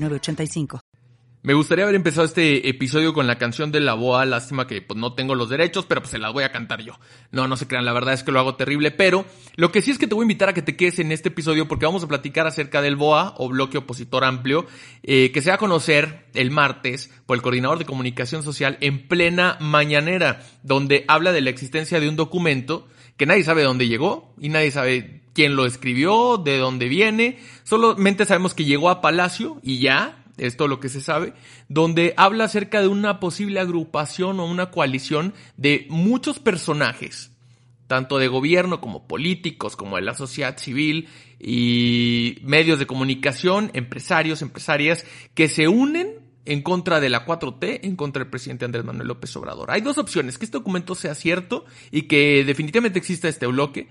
906985. Me gustaría haber empezado este episodio con la canción de la boa, lástima que pues, no tengo los derechos, pero pues se las voy a cantar yo. No, no se crean, la verdad es que lo hago terrible, pero lo que sí es que te voy a invitar a que te quedes en este episodio porque vamos a platicar acerca del BOA o bloque opositor amplio, eh, que se va a conocer el martes por el coordinador de comunicación social en plena mañanera, donde habla de la existencia de un documento que nadie sabe dónde llegó y nadie sabe quién lo escribió, de dónde viene, solamente sabemos que llegó a Palacio y ya, es lo que se sabe, donde habla acerca de una posible agrupación o una coalición de muchos personajes, tanto de gobierno como políticos, como de la sociedad civil y medios de comunicación, empresarios, empresarias, que se unen en contra de la 4T, en contra del presidente Andrés Manuel López Obrador. Hay dos opciones, que este documento sea cierto y que definitivamente exista este bloque,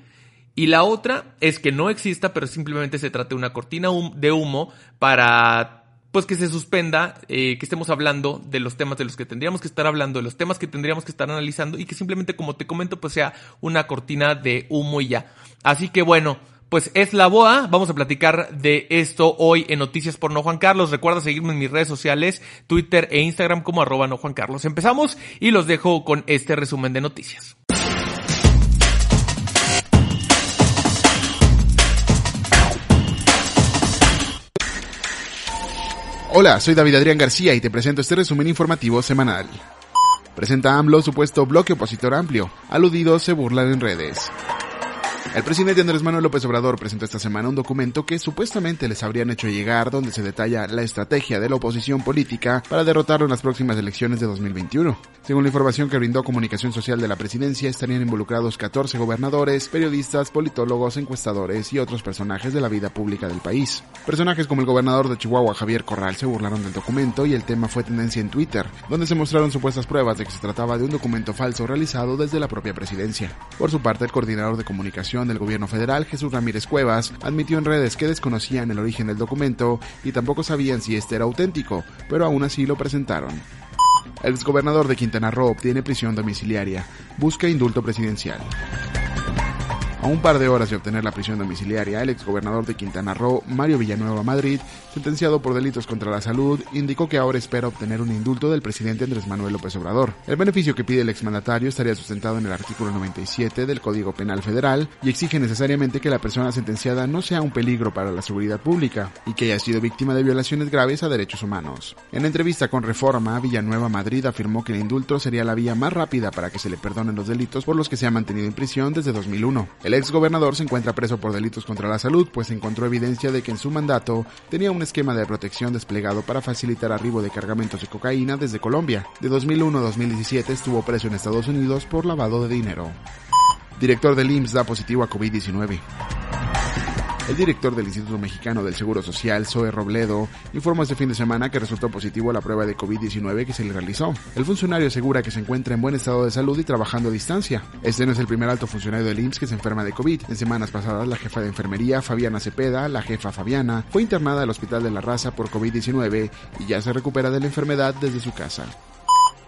y la otra es que no exista, pero simplemente se trate de una cortina de humo para pues que se suspenda, eh, que estemos hablando de los temas de los que tendríamos que estar hablando, de los temas que tendríamos que estar analizando y que simplemente, como te comento, pues sea una cortina de humo y ya. Así que bueno, pues es la boa. Vamos a platicar de esto hoy en Noticias por No Juan Carlos. Recuerda seguirme en mis redes sociales, Twitter e Instagram como arroba no Juan Carlos. Empezamos y los dejo con este resumen de noticias. Hola, soy David Adrián García y te presento este resumen informativo semanal. Presenta AMLO supuesto bloque opositor amplio. Aludidos se burlan en redes. El presidente Andrés Manuel López Obrador presentó esta semana un documento que supuestamente les habrían hecho llegar donde se detalla la estrategia de la oposición política para derrotarlo en las próximas elecciones de 2021. Según la información que brindó Comunicación Social de la presidencia, estarían involucrados 14 gobernadores, periodistas, politólogos, encuestadores y otros personajes de la vida pública del país. Personajes como el gobernador de Chihuahua, Javier Corral, se burlaron del documento y el tema fue tendencia en Twitter, donde se mostraron supuestas pruebas de que se trataba de un documento falso realizado desde la propia presidencia. Por su parte, el coordinador de comunicación del gobierno federal, Jesús Ramírez Cuevas, admitió en redes que desconocían el origen del documento y tampoco sabían si este era auténtico, pero aún así lo presentaron. El exgobernador de Quintana Roo obtiene prisión domiciliaria. Busca indulto presidencial. A un par de horas de obtener la prisión domiciliaria, el exgobernador de Quintana Roo, Mario Villanueva Madrid, sentenciado por delitos contra la salud, indicó que ahora espera obtener un indulto del presidente Andrés Manuel López Obrador. El beneficio que pide el exmandatario estaría sustentado en el artículo 97 del Código Penal Federal y exige necesariamente que la persona sentenciada no sea un peligro para la seguridad pública y que haya sido víctima de violaciones graves a derechos humanos. En entrevista con Reforma, Villanueva Madrid afirmó que el indulto sería la vía más rápida para que se le perdonen los delitos por los que se ha mantenido en prisión desde 2001. El ex gobernador se encuentra preso por delitos contra la salud, pues encontró evidencia de que en su mandato tenía un esquema de protección desplegado para facilitar arribo de cargamentos de cocaína desde Colombia. De 2001 a 2017 estuvo preso en Estados Unidos por lavado de dinero. Director del IMSS da positivo a COVID-19. El director del Instituto Mexicano del Seguro Social, Zoe Robledo, informó este fin de semana que resultó positivo la prueba de COVID-19 que se le realizó. El funcionario asegura que se encuentra en buen estado de salud y trabajando a distancia. Este no es el primer alto funcionario del IMSS que se enferma de COVID. En semanas pasadas, la jefa de enfermería, Fabiana Cepeda, la jefa Fabiana, fue internada al Hospital de la Raza por COVID-19 y ya se recupera de la enfermedad desde su casa.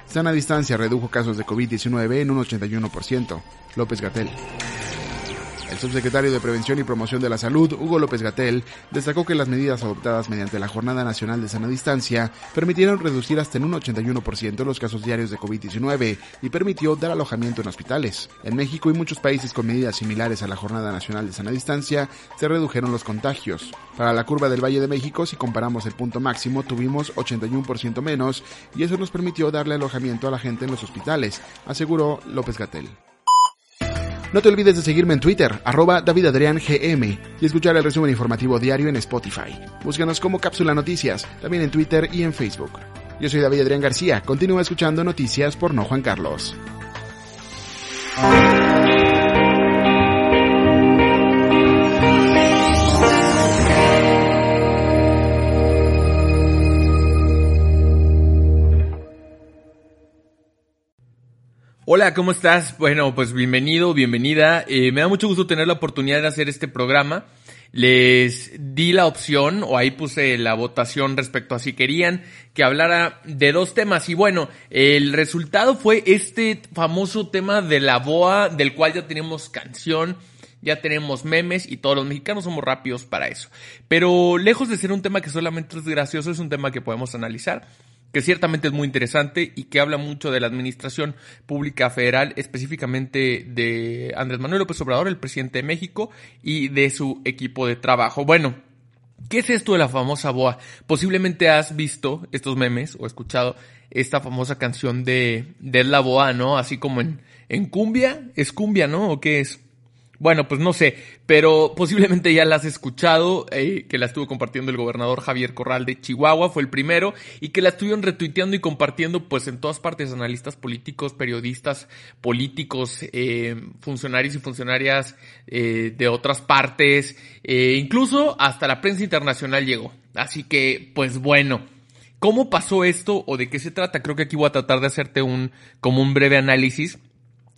Sana Distancia redujo casos de COVID-19 en un 81%. López Gatel. El subsecretario de Prevención y Promoción de la Salud, Hugo López Gatel, destacó que las medidas adoptadas mediante la Jornada Nacional de Sana Distancia permitieron reducir hasta en un 81% los casos diarios de COVID-19 y permitió dar alojamiento en hospitales. En México y muchos países con medidas similares a la Jornada Nacional de Sana Distancia se redujeron los contagios. Para la curva del Valle de México, si comparamos el punto máximo, tuvimos 81% menos y eso nos permitió darle alojamiento a la gente en los hospitales, aseguró López Gatel. No te olvides de seguirme en Twitter, arroba DavidAdriánGM, y escuchar el resumen informativo diario en Spotify. Búscanos como Cápsula Noticias, también en Twitter y en Facebook. Yo soy David Adrián García, continúa escuchando noticias por No Juan Carlos. Hola, ¿cómo estás? Bueno, pues bienvenido, bienvenida. Eh, me da mucho gusto tener la oportunidad de hacer este programa. Les di la opción, o ahí puse la votación respecto a si querían que hablara de dos temas. Y bueno, el resultado fue este famoso tema de la BOA, del cual ya tenemos canción, ya tenemos memes y todos los mexicanos somos rápidos para eso. Pero lejos de ser un tema que solamente es gracioso, es un tema que podemos analizar que ciertamente es muy interesante y que habla mucho de la administración pública federal, específicamente de Andrés Manuel López Obrador, el presidente de México, y de su equipo de trabajo. Bueno, ¿qué es esto de la famosa BOA? Posiblemente has visto estos memes o escuchado esta famosa canción de, de la BOA, ¿no? Así como en, en cumbia, es cumbia, ¿no? ¿O qué es? Bueno, pues no sé, pero posiblemente ya la has escuchado, eh, que la estuvo compartiendo el gobernador Javier Corral de Chihuahua, fue el primero, y que la estuvieron retuiteando y compartiendo pues en todas partes, analistas políticos, periodistas políticos, eh, funcionarios y funcionarias eh, de otras partes, incluso hasta la prensa internacional llegó. Así que, pues bueno. ¿Cómo pasó esto o de qué se trata? Creo que aquí voy a tratar de hacerte un, como un breve análisis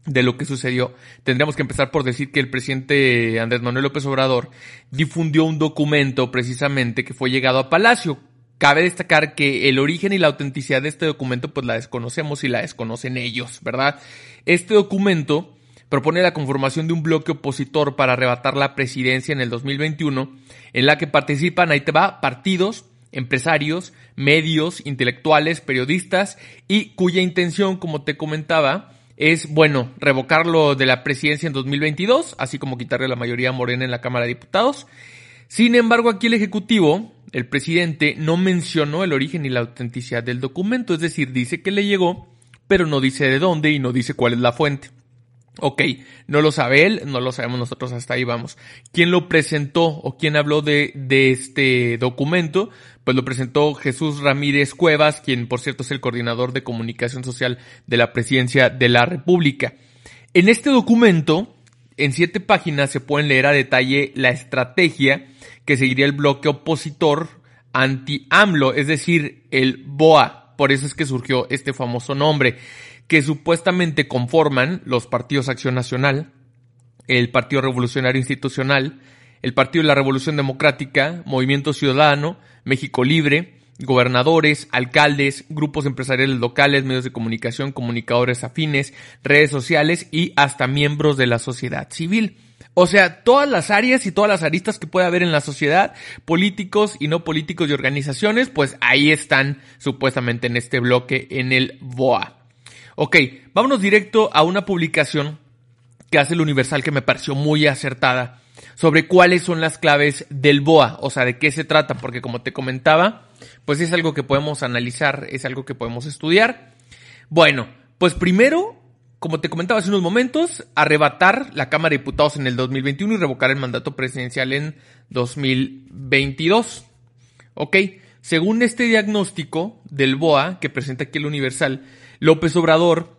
de lo que sucedió, tendríamos que empezar por decir que el presidente Andrés Manuel López Obrador difundió un documento precisamente que fue llegado a Palacio. Cabe destacar que el origen y la autenticidad de este documento pues la desconocemos y la desconocen ellos, ¿verdad? Este documento propone la conformación de un bloque opositor para arrebatar la presidencia en el 2021, en la que participan, ahí te va, partidos, empresarios, medios, intelectuales, periodistas y cuya intención, como te comentaba, es, bueno, revocarlo de la presidencia en 2022, así como quitarle la mayoría morena en la Cámara de Diputados. Sin embargo, aquí el Ejecutivo, el presidente, no mencionó el origen y la autenticidad del documento, es decir, dice que le llegó, pero no dice de dónde y no dice cuál es la fuente. Ok, no lo sabe él, no lo sabemos nosotros, hasta ahí vamos. ¿Quién lo presentó o quién habló de, de este documento? Pues lo presentó Jesús Ramírez Cuevas, quien por cierto es el coordinador de comunicación social de la presidencia de la República. En este documento, en siete páginas se pueden leer a detalle la estrategia que seguiría el bloque opositor anti-AMLO, es decir, el BOA. Por eso es que surgió este famoso nombre que supuestamente conforman los partidos Acción Nacional, el Partido Revolucionario Institucional, el Partido de la Revolución Democrática, Movimiento Ciudadano, México Libre, gobernadores, alcaldes, grupos empresariales locales, medios de comunicación, comunicadores afines, redes sociales y hasta miembros de la sociedad civil. O sea, todas las áreas y todas las aristas que puede haber en la sociedad, políticos y no políticos y organizaciones, pues ahí están supuestamente en este bloque en el BOA. Ok, vámonos directo a una publicación que hace el Universal que me pareció muy acertada sobre cuáles son las claves del BOA, o sea, de qué se trata, porque como te comentaba, pues es algo que podemos analizar, es algo que podemos estudiar. Bueno, pues primero, como te comentaba hace unos momentos, arrebatar la Cámara de Diputados en el 2021 y revocar el mandato presidencial en 2022. Ok, según este diagnóstico del BOA que presenta aquí el Universal, López Obrador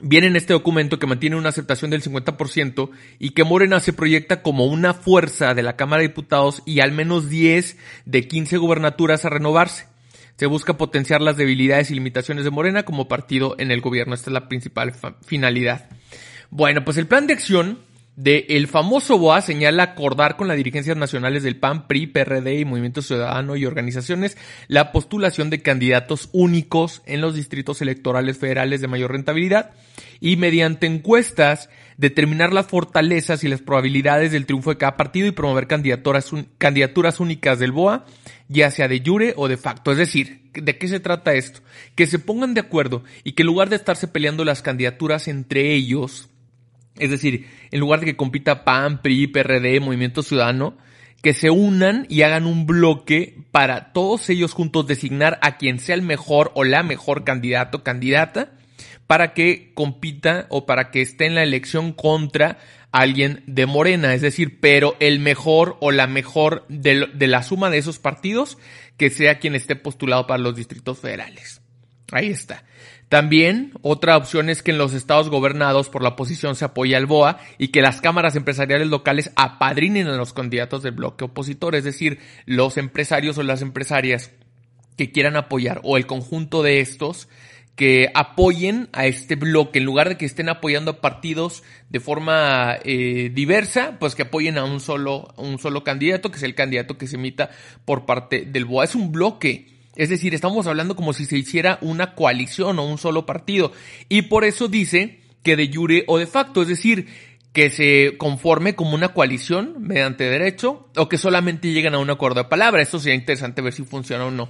viene en este documento que mantiene una aceptación del 50% y que Morena se proyecta como una fuerza de la Cámara de Diputados y al menos 10 de 15 gubernaturas a renovarse. Se busca potenciar las debilidades y limitaciones de Morena como partido en el gobierno. Esta es la principal finalidad. Bueno, pues el plan de acción de el famoso BOA señala acordar con las dirigencias nacionales del PAN, PRI, PRD y Movimiento Ciudadano y organizaciones la postulación de candidatos únicos en los distritos electorales federales de mayor rentabilidad y mediante encuestas determinar las fortalezas y las probabilidades del triunfo de cada partido y promover candidaturas, candidaturas únicas del BOA, ya sea de jure o de facto. Es decir, ¿de qué se trata esto? Que se pongan de acuerdo y que en lugar de estarse peleando las candidaturas entre ellos, es decir, en lugar de que compita PAN, PRI, PRD, Movimiento Ciudadano, que se unan y hagan un bloque para todos ellos juntos designar a quien sea el mejor o la mejor candidato, candidata, para que compita o para que esté en la elección contra alguien de Morena, es decir, pero el mejor o la mejor de, de la suma de esos partidos, que sea quien esté postulado para los distritos federales. Ahí está. También otra opción es que en los estados gobernados por la oposición se apoye al BOA y que las cámaras empresariales locales apadrinen a los candidatos del bloque opositor, es decir, los empresarios o las empresarias que quieran apoyar o el conjunto de estos que apoyen a este bloque, en lugar de que estén apoyando a partidos de forma eh, diversa, pues que apoyen a un solo, un solo candidato, que es el candidato que se emita por parte del BOA. Es un bloque. Es decir, estamos hablando como si se hiciera una coalición o un solo partido. Y por eso dice que de jure o de facto, es decir, que se conforme como una coalición mediante derecho o que solamente lleguen a un acuerdo de palabra. Esto sería interesante ver si funciona o no.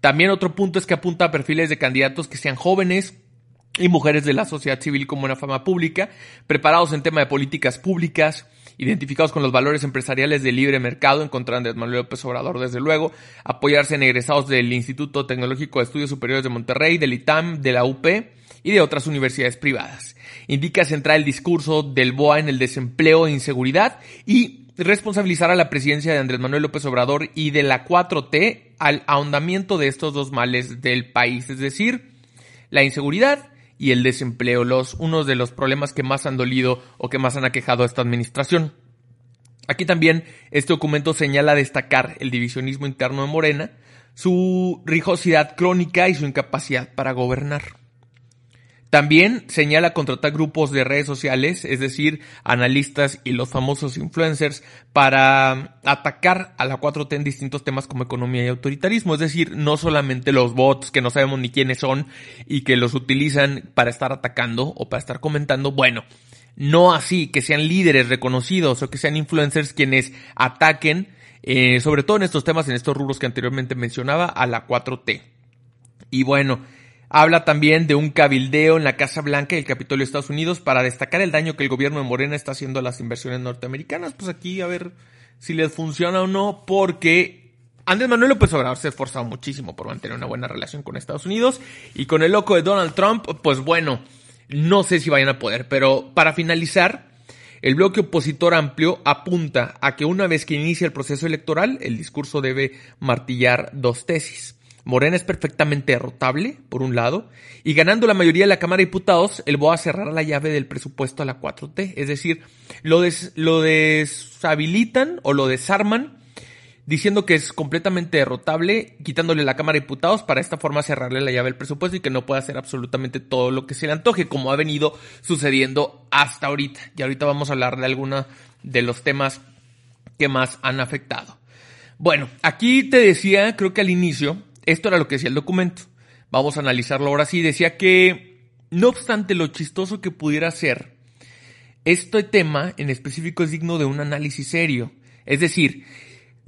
También otro punto es que apunta a perfiles de candidatos que sean jóvenes y mujeres de la sociedad civil con buena fama pública, preparados en tema de políticas públicas, identificados con los valores empresariales del libre mercado, en contra de Manuel López Obrador, desde luego, apoyarse en egresados del Instituto Tecnológico de Estudios Superiores de Monterrey, del ITAM, de la UP y de otras universidades privadas. Indica centrar el discurso del BOA en el desempleo e inseguridad y responsabilizar a la presidencia de Andrés Manuel López Obrador y de la 4T al ahondamiento de estos dos males del país, es decir, la inseguridad y el desempleo, los unos de los problemas que más han dolido o que más han aquejado a esta administración. Aquí también este documento señala destacar el divisionismo interno de Morena, su rijosidad crónica y su incapacidad para gobernar. También señala contratar grupos de redes sociales, es decir, analistas y los famosos influencers, para atacar a la 4T en distintos temas como economía y autoritarismo. Es decir, no solamente los bots que no sabemos ni quiénes son y que los utilizan para estar atacando o para estar comentando. Bueno, no así, que sean líderes reconocidos o que sean influencers quienes ataquen, eh, sobre todo en estos temas, en estos rubros que anteriormente mencionaba, a la 4T. Y bueno, Habla también de un cabildeo en la Casa Blanca y el Capitolio de Estados Unidos para destacar el daño que el gobierno de Morena está haciendo a las inversiones norteamericanas. Pues aquí a ver si les funciona o no, porque Andrés Manuel López se ha esforzado muchísimo por mantener una buena relación con Estados Unidos y con el loco de Donald Trump, pues bueno, no sé si vayan a poder, pero para finalizar, el bloque opositor amplio apunta a que una vez que inicie el proceso electoral, el discurso debe martillar dos tesis. Morena es perfectamente derrotable, por un lado, y ganando la mayoría de la Cámara de Diputados, el BOA cerrará la llave del presupuesto a la 4T. Es decir, lo, lo deshabilitan o lo desarman diciendo que es completamente derrotable, quitándole la Cámara de Diputados para esta forma cerrarle la llave del presupuesto y que no pueda hacer absolutamente todo lo que se le antoje, como ha venido sucediendo hasta ahorita. Y ahorita vamos a hablar de algunos de los temas que más han afectado. Bueno, aquí te decía, creo que al inicio, esto era lo que decía el documento. Vamos a analizarlo ahora sí. Decía que, no obstante lo chistoso que pudiera ser, este tema en específico es digno de un análisis serio. Es decir,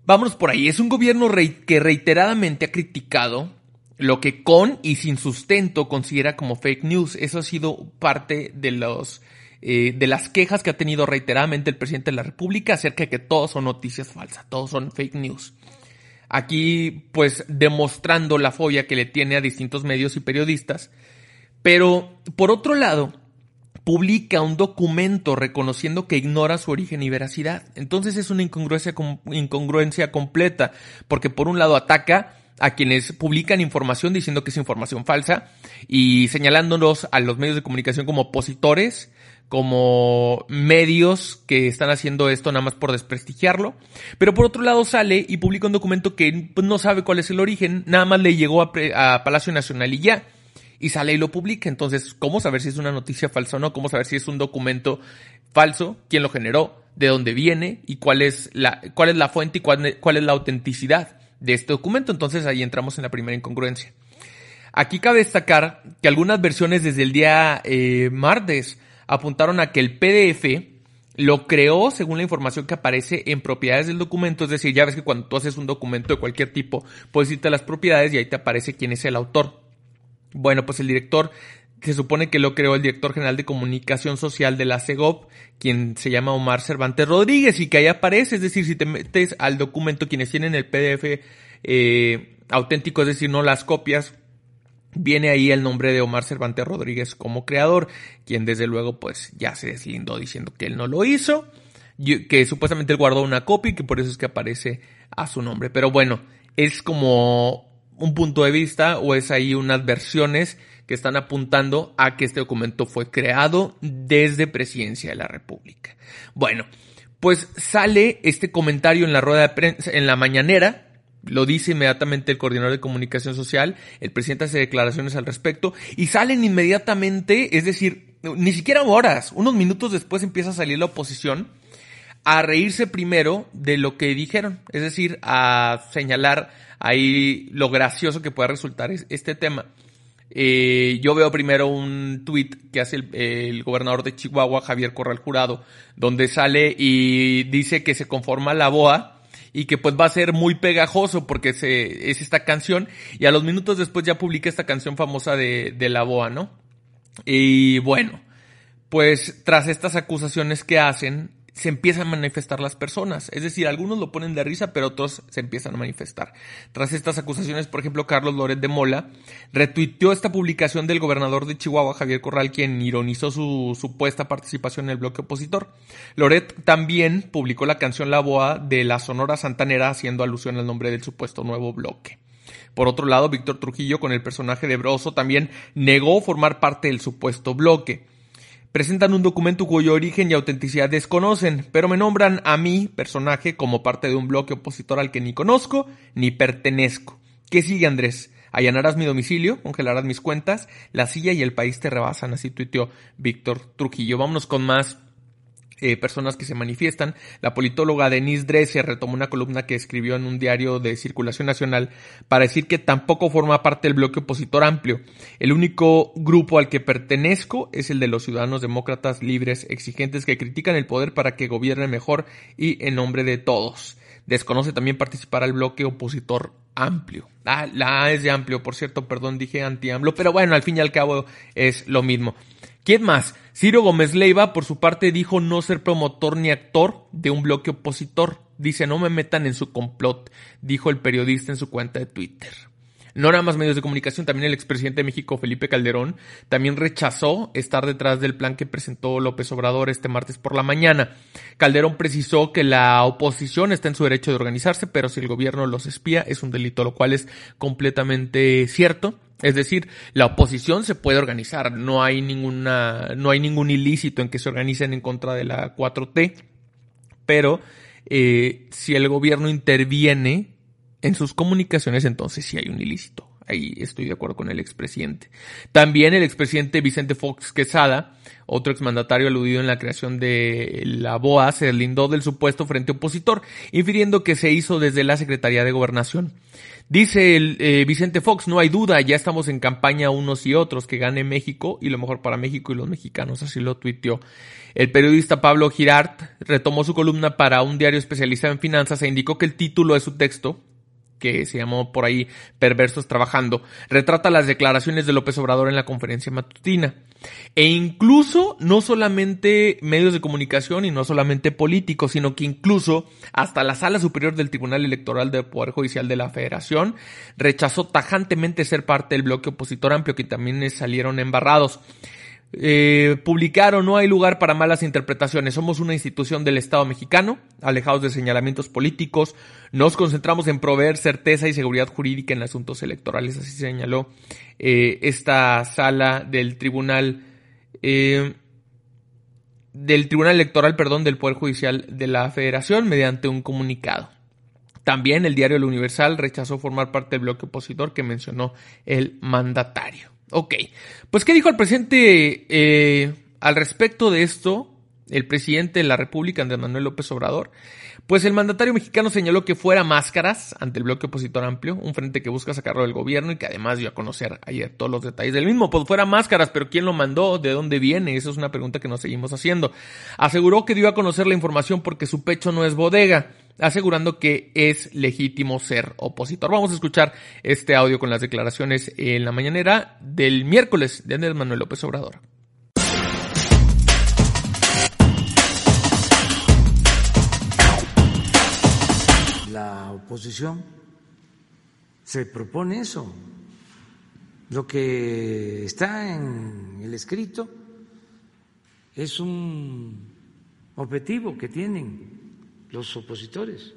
vámonos por ahí. Es un gobierno que reiteradamente ha criticado lo que con y sin sustento considera como fake news. Eso ha sido parte de los eh, de las quejas que ha tenido reiteradamente el presidente de la República acerca de que todos son noticias falsas, todos son fake news. Aquí, pues, demostrando la fobia que le tiene a distintos medios y periodistas. Pero, por otro lado, publica un documento reconociendo que ignora su origen y veracidad. Entonces es una incongruencia, incongruencia completa, porque por un lado ataca a quienes publican información diciendo que es información falsa y señalándonos a los medios de comunicación como opositores como medios que están haciendo esto nada más por desprestigiarlo. Pero por otro lado sale y publica un documento que pues, no sabe cuál es el origen, nada más le llegó a, Palacio Nacional y ya. Y sale y lo publica. Entonces, ¿cómo saber si es una noticia falsa o no? ¿Cómo saber si es un documento falso? ¿Quién lo generó? ¿De dónde viene? ¿Y cuál es la, cuál es la fuente y cuál, cuál es la autenticidad de este documento? Entonces ahí entramos en la primera incongruencia. Aquí cabe destacar que algunas versiones desde el día eh, martes apuntaron a que el PDF lo creó según la información que aparece en propiedades del documento, es decir, ya ves que cuando tú haces un documento de cualquier tipo, puedes irte a las propiedades y ahí te aparece quién es el autor. Bueno, pues el director, se supone que lo creó el director general de comunicación social de la CEGOP, quien se llama Omar Cervantes Rodríguez, y que ahí aparece, es decir, si te metes al documento, quienes tienen el PDF eh, auténtico, es decir, no las copias, viene ahí el nombre de Omar Cervantes Rodríguez como creador, quien desde luego pues ya se deslindó diciendo que él no lo hizo, que supuestamente él guardó una copia y que por eso es que aparece a su nombre. Pero bueno, es como un punto de vista o es ahí unas versiones que están apuntando a que este documento fue creado desde Presidencia de la República. Bueno, pues sale este comentario en la rueda de prensa, en la mañanera, Lo dice inmediatamente el coordinador de comunicación social, el presidente hace declaraciones al respecto y salen inmediatamente, es decir, ni siquiera horas, unos minutos después empieza a salir la oposición a reírse primero de lo que dijeron, es decir, a señalar ahí lo gracioso que puede resultar este tema. Eh, yo veo primero un tweet que hace el, gobernador de Chihuahua, Javier Corral Jurado, donde sale y dice que se conforma la BOA y que pues va a ser muy pegajoso porque se, es esta canción y a los minutos después ya publica esta canción famosa de, de la BOA, ¿no? Y bueno, pues tras estas acusaciones que hacen, se empiezan a manifestar las personas. Es decir, algunos lo ponen de risa, pero otros se empiezan a manifestar. Tras estas acusaciones, por ejemplo, Carlos Loret de Mola retuiteó esta publicación del gobernador de Chihuahua, Javier Corral, quien ironizó su supuesta participación en el bloque opositor. Loret también publicó la canción La Boa de la Sonora Santanera, haciendo alusión al nombre del supuesto nuevo bloque. Por otro lado, Víctor Trujillo, con el personaje de Broso, también negó formar parte del supuesto bloque presentan un documento cuyo origen y autenticidad desconocen, pero me nombran a mí, personaje, como parte de un bloque opositor al que ni conozco ni pertenezco. ¿Qué sigue, Andrés? Allanarás mi domicilio, congelarás mis cuentas, la silla y el país te rebasan, así tuiteó Víctor Trujillo. Vámonos con más eh, personas que se manifiestan. La politóloga Denise Dresser retomó una columna que escribió en un diario de circulación nacional para decir que tampoco forma parte del bloque opositor amplio. El único grupo al que pertenezco es el de los ciudadanos demócratas libres exigentes que critican el poder para que gobierne mejor y en nombre de todos. Desconoce también participar al bloque opositor amplio. Ah, la es de amplio, por cierto, perdón, dije anti-AMLO, pero bueno, al fin y al cabo es lo mismo. ¿Quién más? Ciro Gómez Leiva, por su parte, dijo no ser promotor ni actor de un bloque opositor. Dice, no me metan en su complot, dijo el periodista en su cuenta de Twitter. No nada más medios de comunicación, también el expresidente de México, Felipe Calderón, también rechazó estar detrás del plan que presentó López Obrador este martes por la mañana. Calderón precisó que la oposición está en su derecho de organizarse, pero si el gobierno los espía es un delito, lo cual es completamente cierto. Es decir, la oposición se puede organizar, no hay ninguna, no hay ningún ilícito en que se organicen en contra de la 4T, pero eh, si el gobierno interviene en sus comunicaciones, entonces sí hay un ilícito. Ahí estoy de acuerdo con el expresidente. También el expresidente Vicente Fox Quesada, otro exmandatario aludido en la creación de la BOA, se lindó del supuesto frente opositor, infiriendo que se hizo desde la Secretaría de Gobernación. Dice el, eh, Vicente Fox, no hay duda, ya estamos en campaña unos y otros, que gane México y lo mejor para México y los mexicanos, así lo tuiteó. El periodista Pablo Girard retomó su columna para un diario especializado en finanzas e indicó que el título de su texto, que se llamó por ahí Perversos Trabajando, retrata las declaraciones de López Obrador en la conferencia matutina. E incluso no solamente medios de comunicación y no solamente políticos, sino que incluso hasta la Sala Superior del Tribunal Electoral del Poder Judicial de la Federación rechazó tajantemente ser parte del bloque opositor amplio que también salieron embarrados. Eh, publicaron no hay lugar para malas interpretaciones. Somos una institución del Estado mexicano, alejados de señalamientos políticos. Nos concentramos en proveer certeza y seguridad jurídica en asuntos electorales, así señaló eh, esta sala del Tribunal eh, del Tribunal Electoral, perdón, del Poder Judicial de la Federación mediante un comunicado. También el diario El Universal rechazó formar parte del bloque opositor que mencionó el mandatario. Ok, pues ¿qué dijo el presidente eh, al respecto de esto? El presidente de la República, Andrés Manuel López Obrador. Pues el mandatario mexicano señaló que fuera máscaras ante el bloque opositor amplio, un frente que busca sacarlo del gobierno y que además dio a conocer ayer todos los detalles del mismo. Pues fuera máscaras, pero ¿quién lo mandó? ¿De dónde viene? Esa es una pregunta que nos seguimos haciendo. Aseguró que dio a conocer la información porque su pecho no es bodega asegurando que es legítimo ser opositor. Vamos a escuchar este audio con las declaraciones en la mañanera del miércoles de Andrés Manuel López Obrador. La oposición se propone eso. Lo que está en el escrito es un objetivo que tienen los opositores,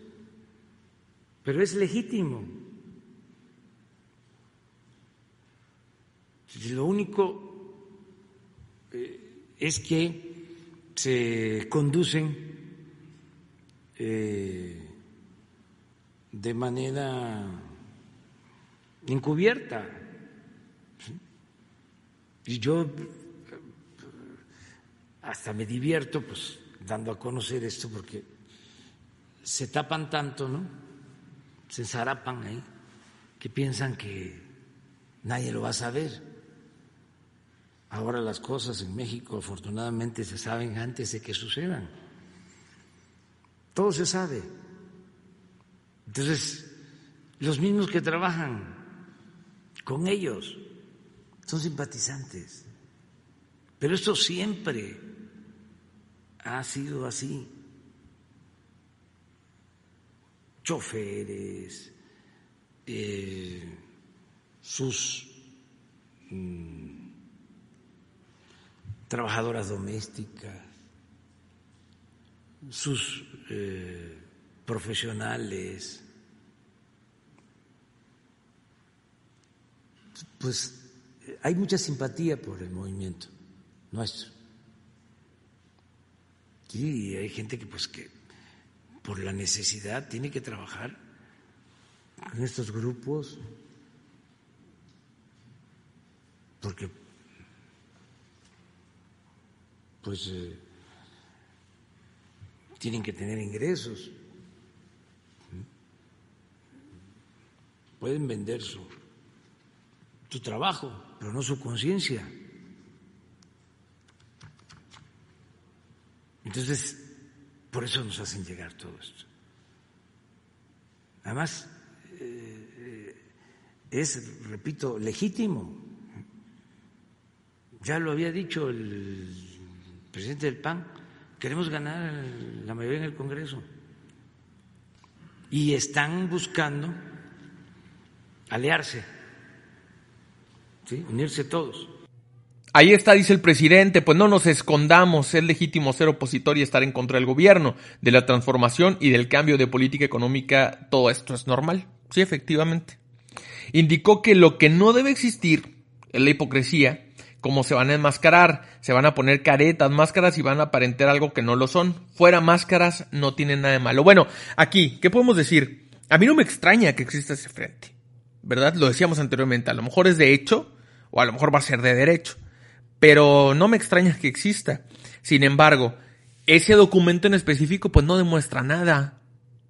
pero es legítimo. Lo único eh, es que se conducen eh, de manera encubierta. Y yo hasta me divierto pues dando a conocer esto porque se tapan tanto, ¿no? Se zarapan ahí, que piensan que nadie lo va a saber. Ahora las cosas en México afortunadamente se saben antes de que sucedan. Todo se sabe. Entonces, los mismos que trabajan con ellos son simpatizantes. Pero esto siempre ha sido así. Choferes, eh, sus mm, trabajadoras domésticas, sus eh, profesionales, pues hay mucha simpatía por el movimiento nuestro. Sí, hay gente que pues que por la necesidad tiene que trabajar en estos grupos porque pues eh, tienen que tener ingresos, pueden vender su, trabajo, pero no su conciencia. Entonces, por eso nos hacen llegar todo esto. Además, eh, es, repito, legítimo. Ya lo había dicho el presidente del PAN, queremos ganar la mayoría en el Congreso. Y están buscando aliarse, ¿sí? unirse todos. Ahí está, dice el presidente, pues no nos escondamos, es legítimo ser opositor y estar en contra del gobierno, de la transformación y del cambio de política económica, todo esto es normal. Sí, efectivamente. Indicó que lo que no debe existir es la hipocresía, como se van a enmascarar, se van a poner caretas, máscaras y van a aparentar algo que no lo son. Fuera máscaras no tienen nada de malo. Bueno, aquí, ¿qué podemos decir? A mí no me extraña que exista ese frente, ¿verdad? Lo decíamos anteriormente, a lo mejor es de hecho o a lo mejor va a ser de derecho pero no me extraña que exista. Sin embargo, ese documento en específico pues no demuestra nada,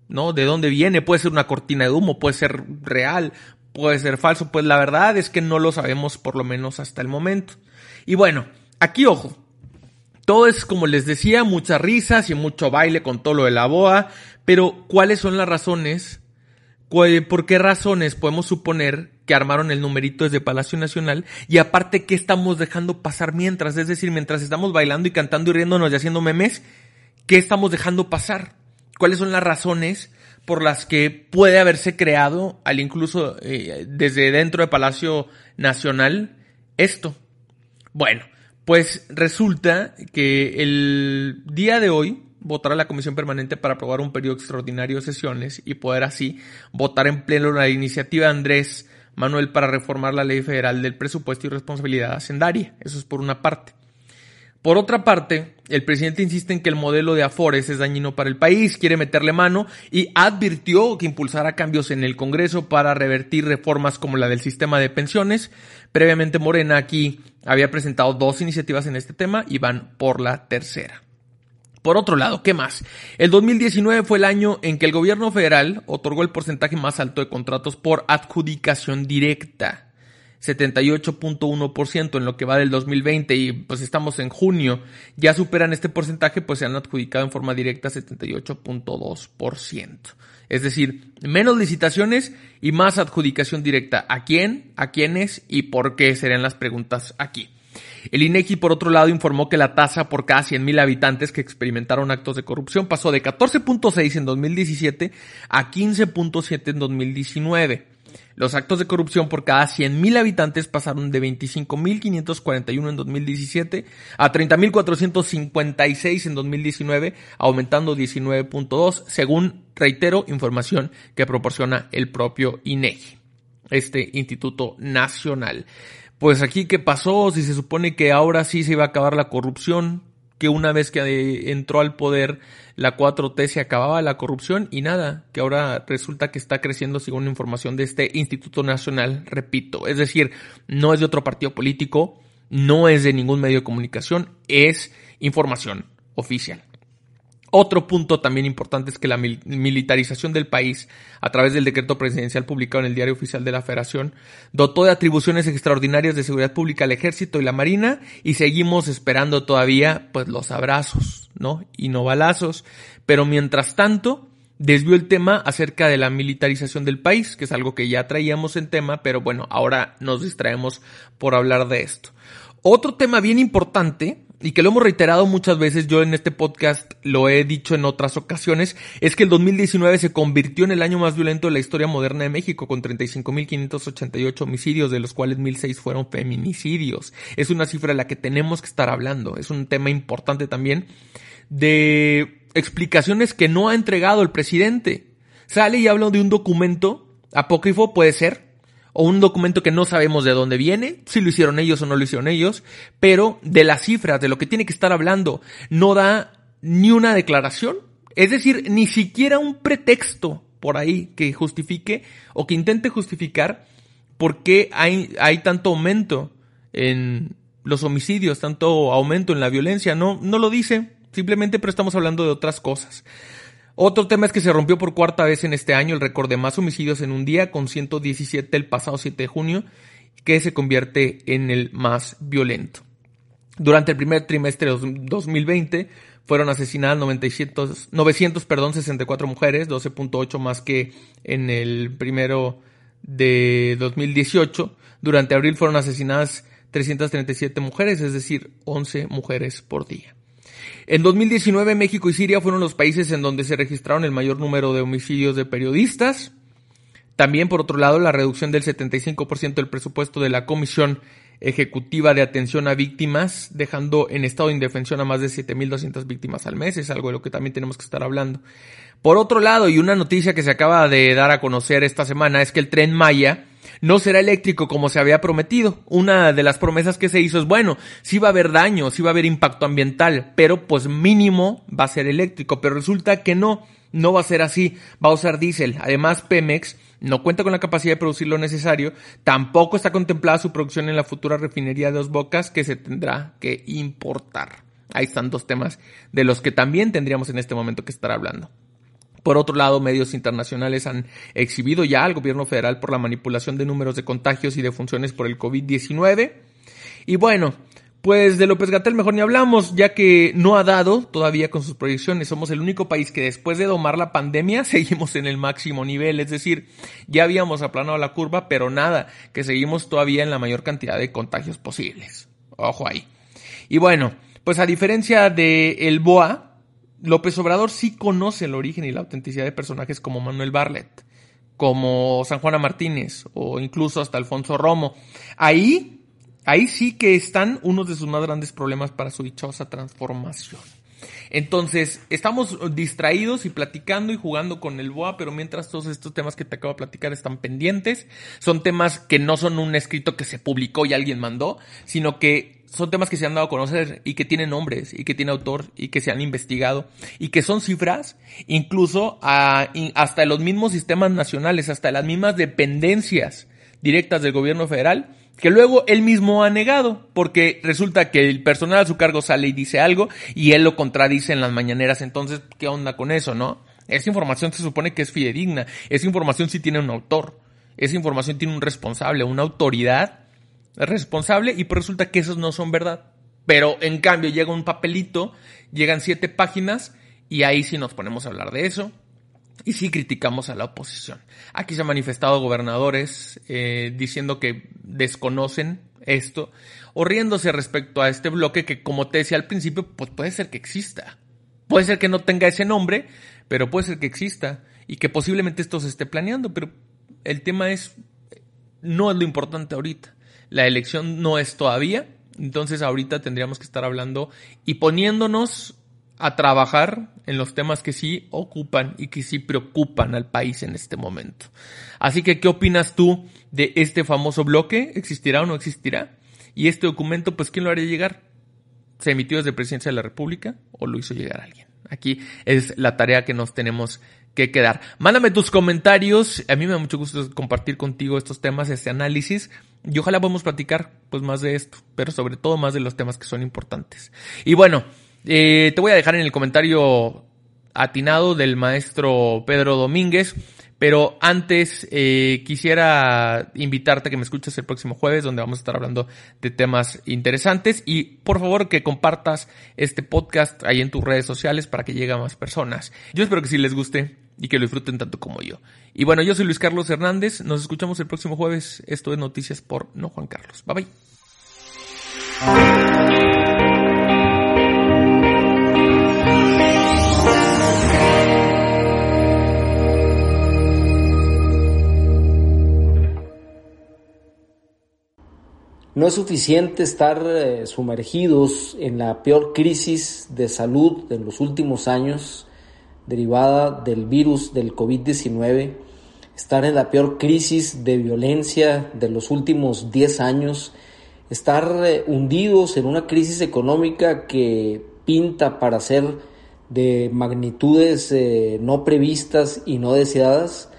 ¿no? ¿De dónde viene? Puede ser una cortina de humo, puede ser real, puede ser falso, pues la verdad es que no lo sabemos por lo menos hasta el momento. Y bueno, aquí ojo, todo es como les decía, muchas risas y mucho baile con todo lo de la boa, pero ¿cuáles son las razones? ¿Por qué razones podemos suponer que armaron el numerito desde Palacio Nacional y aparte qué estamos dejando pasar mientras, es decir, mientras estamos bailando y cantando y riéndonos y haciendo memes, ¿qué estamos dejando pasar? ¿Cuáles son las razones por las que puede haberse creado, al incluso eh, desde dentro de Palacio Nacional, esto? Bueno, pues resulta que el día de hoy, votará la Comisión Permanente para aprobar un periodo extraordinario de sesiones y poder así votar en pleno la iniciativa de Andrés Manuel para reformar la ley federal del presupuesto y responsabilidad hacendaria. Eso es por una parte. Por otra parte, el presidente insiste en que el modelo de Afores es dañino para el país, quiere meterle mano y advirtió que impulsará cambios en el Congreso para revertir reformas como la del sistema de pensiones. Previamente Morena aquí había presentado dos iniciativas en este tema y van por la tercera. Por otro lado, ¿qué más? El 2019 fue el año en que el gobierno federal otorgó el porcentaje más alto de contratos por adjudicación directa. 78.1% en lo que va del 2020 y pues estamos en junio, ya superan este porcentaje, pues se han adjudicado en forma directa 78.2%. Es decir, menos licitaciones y más adjudicación directa. ¿A quién? ¿A quiénes? ¿Y por qué? Serían las preguntas aquí. El INEGI, por otro lado, informó que la tasa por cada 100.000 habitantes que experimentaron actos de corrupción pasó de 14.6 en 2017 a 15.7 en 2019. Los actos de corrupción por cada 100.000 habitantes pasaron de 25.541 en 2017 a 30.456 en 2019, aumentando 19.2, según, reitero, información que proporciona el propio INEGI, este Instituto Nacional pues aquí qué pasó, si se supone que ahora sí se iba a acabar la corrupción, que una vez que entró al poder la 4T se acababa la corrupción y nada, que ahora resulta que está creciendo según información de este Instituto Nacional, repito, es decir, no es de otro partido político, no es de ningún medio de comunicación, es información oficial. Otro punto también importante es que la militarización del país, a través del decreto presidencial publicado en el Diario Oficial de la Federación, dotó de atribuciones extraordinarias de seguridad pública al ejército y la marina y seguimos esperando todavía pues los abrazos, ¿no? Y no balazos. Pero mientras tanto, desvió el tema acerca de la militarización del país, que es algo que ya traíamos en tema, pero bueno, ahora nos distraemos por hablar de esto. Otro tema bien importante y que lo hemos reiterado muchas veces, yo en este podcast lo he dicho en otras ocasiones, es que el 2019 se convirtió en el año más violento de la historia moderna de México, con 35.588 homicidios, de los cuales 1.006 fueron feminicidios. Es una cifra de la que tenemos que estar hablando, es un tema importante también de explicaciones que no ha entregado el presidente. Sale y habla de un documento apócrifo, puede ser, o un documento que no sabemos de dónde viene, si lo hicieron ellos o no lo hicieron ellos, pero de las cifras, de lo que tiene que estar hablando, no da ni una declaración, es decir, ni siquiera un pretexto por ahí que justifique o que intente justificar por qué hay, hay tanto aumento en los homicidios, tanto aumento en la violencia, no, no lo dice, simplemente pero estamos hablando de otras cosas. Otro tema es que se rompió por cuarta vez en este año el récord de más homicidios en un día, con 117 el pasado 7 de junio, que se convierte en el más violento. Durante el primer trimestre de 2020 fueron asesinadas 900, 900 perdón, 64 mujeres, 12.8 más que en el primero de 2018. Durante abril fueron asesinadas 337 mujeres, es decir, 11 mujeres por día. En 2019 México y Siria fueron los países en donde se registraron el mayor número de homicidios de periodistas. También, por otro lado, la reducción del 75% del presupuesto de la Comisión Ejecutiva de Atención a Víctimas, dejando en estado de indefensión a más de 7.200 víctimas al mes, es algo de lo que también tenemos que estar hablando. Por otro lado, y una noticia que se acaba de dar a conocer esta semana, es que el tren Maya no será eléctrico como se había prometido. Una de las promesas que se hizo es, bueno, sí va a haber daño, sí va a haber impacto ambiental, pero pues mínimo va a ser eléctrico. Pero resulta que no, no va a ser así, va a usar diésel. Además, Pemex no cuenta con la capacidad de producir lo necesario, tampoco está contemplada su producción en la futura refinería de Dos Bocas que se tendrá que importar. Ahí están dos temas de los que también tendríamos en este momento que estar hablando. Por otro lado, medios internacionales han exhibido ya al gobierno federal por la manipulación de números de contagios y de funciones por el COVID-19. Y bueno, pues de López Gatel mejor ni hablamos, ya que no ha dado todavía con sus proyecciones. Somos el único país que después de domar la pandemia seguimos en el máximo nivel. Es decir, ya habíamos aplanado la curva, pero nada, que seguimos todavía en la mayor cantidad de contagios posibles. Ojo ahí. Y bueno, pues a diferencia de el BOA, López Obrador sí conoce el origen y la autenticidad de personajes como Manuel Barlet, como San Juana Martínez o incluso hasta Alfonso Romo. Ahí, ahí sí que están unos de sus más grandes problemas para su dichosa transformación. Entonces, estamos distraídos y platicando y jugando con el BOA, pero mientras todos estos temas que te acabo de platicar están pendientes, son temas que no son un escrito que se publicó y alguien mandó, sino que son temas que se han dado a conocer y que tienen nombres y que tienen autor y que se han investigado y que son cifras incluso hasta los mismos sistemas nacionales, hasta las mismas dependencias directas del gobierno federal que luego él mismo ha negado, porque resulta que el personal a su cargo sale y dice algo y él lo contradice en las mañaneras, entonces, ¿qué onda con eso, no? Esa información se supone que es fidedigna, esa información sí tiene un autor, esa información tiene un responsable, una autoridad responsable y pues resulta que esos no son verdad. Pero en cambio llega un papelito, llegan siete páginas y ahí sí nos ponemos a hablar de eso y sí criticamos a la oposición. Aquí se han manifestado gobernadores eh, diciendo que desconocen esto o riéndose respecto a este bloque que como te decía al principio, pues puede ser que exista. Puede ser que no tenga ese nombre, pero puede ser que exista y que posiblemente esto se esté planeando, pero el tema es, no es lo importante ahorita. La elección no es todavía, entonces ahorita tendríamos que estar hablando y poniéndonos a trabajar en los temas que sí ocupan y que sí preocupan al país en este momento. Así que, ¿qué opinas tú de este famoso bloque? ¿Existirá o no existirá? Y este documento, pues, ¿quién lo haría llegar? ¿Se emitió desde Presidencia de la República o lo hizo llegar alguien? Aquí es la tarea que nos tenemos que quedar. Mándame tus comentarios. A mí me da mucho gusto compartir contigo estos temas, este análisis. Y ojalá podamos platicar pues más de esto, pero sobre todo más de los temas que son importantes. Y bueno, eh, te voy a dejar en el comentario atinado del maestro Pedro Domínguez. Pero antes eh, quisiera invitarte a que me escuches el próximo jueves donde vamos a estar hablando de temas interesantes y por favor que compartas este podcast ahí en tus redes sociales para que llegue a más personas. Yo espero que sí les guste y que lo disfruten tanto como yo. Y bueno, yo soy Luis Carlos Hernández, nos escuchamos el próximo jueves. Esto es Noticias por No Juan Carlos. Bye bye. No es suficiente estar eh, sumergidos en la peor crisis de salud de los últimos años derivada del virus del COVID-19, estar en la peor crisis de violencia de los últimos 10 años, estar eh, hundidos en una crisis económica que pinta para ser de magnitudes eh, no previstas y no deseadas,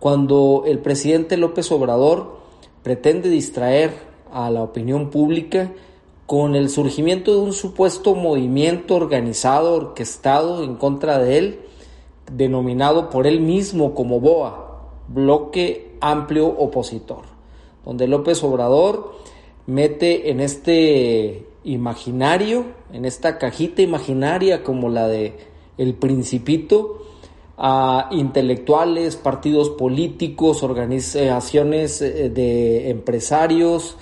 cuando el presidente López Obrador pretende distraer a la opinión pública con el surgimiento de un supuesto movimiento organizado, orquestado en contra de él, denominado por él mismo como BOA, Bloque Amplio Opositor, donde López Obrador mete en este imaginario, en esta cajita imaginaria como la de El Principito, a intelectuales, partidos políticos, organizaciones eh, de empresarios,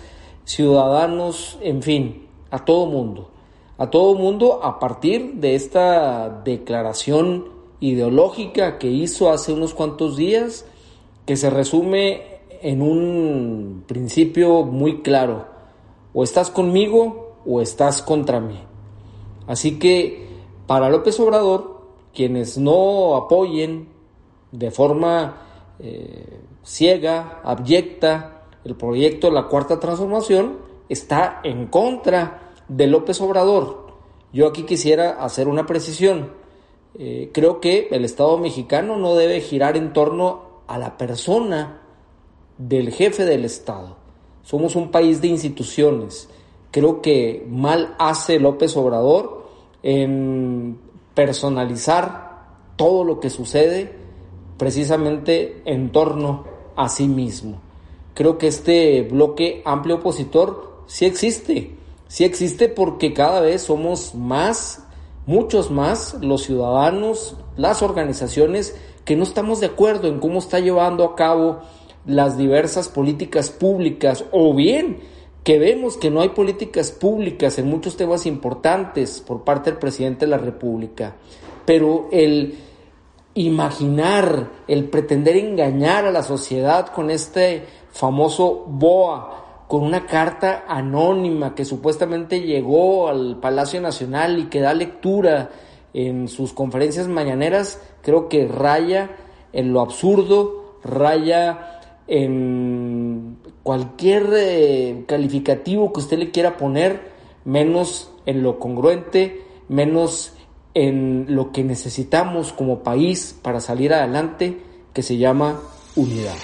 ciudadanos, en fin, a todo mundo. A todo mundo a partir de esta declaración ideológica que hizo hace unos cuantos días, que se resume en un principio muy claro. O estás conmigo o estás contra mí. Así que para López Obrador, quienes no apoyen de forma eh, ciega, abyecta, el proyecto de la Cuarta Transformación está en contra de López Obrador. Yo aquí quisiera hacer una precisión. Eh, creo que el Estado mexicano no debe girar en torno a la persona del jefe del Estado. Somos un país de instituciones. Creo que mal hace López Obrador en personalizar todo lo que sucede precisamente en torno a sí mismo creo que este bloque amplio opositor sí existe. Sí existe porque cada vez somos más, muchos más, los ciudadanos, las organizaciones que no estamos de acuerdo en cómo está llevando a cabo las diversas políticas públicas o bien que vemos que no hay políticas públicas en muchos temas importantes por parte del presidente de la República. Pero el imaginar, el pretender engañar a la sociedad con este famoso BOA, con una carta anónima que supuestamente llegó al Palacio Nacional y que da lectura en sus conferencias mañaneras, creo que raya en lo absurdo, raya en cualquier eh, calificativo que usted le quiera poner, menos en lo congruente, menos en lo que necesitamos como país para salir adelante, que se llama unidad.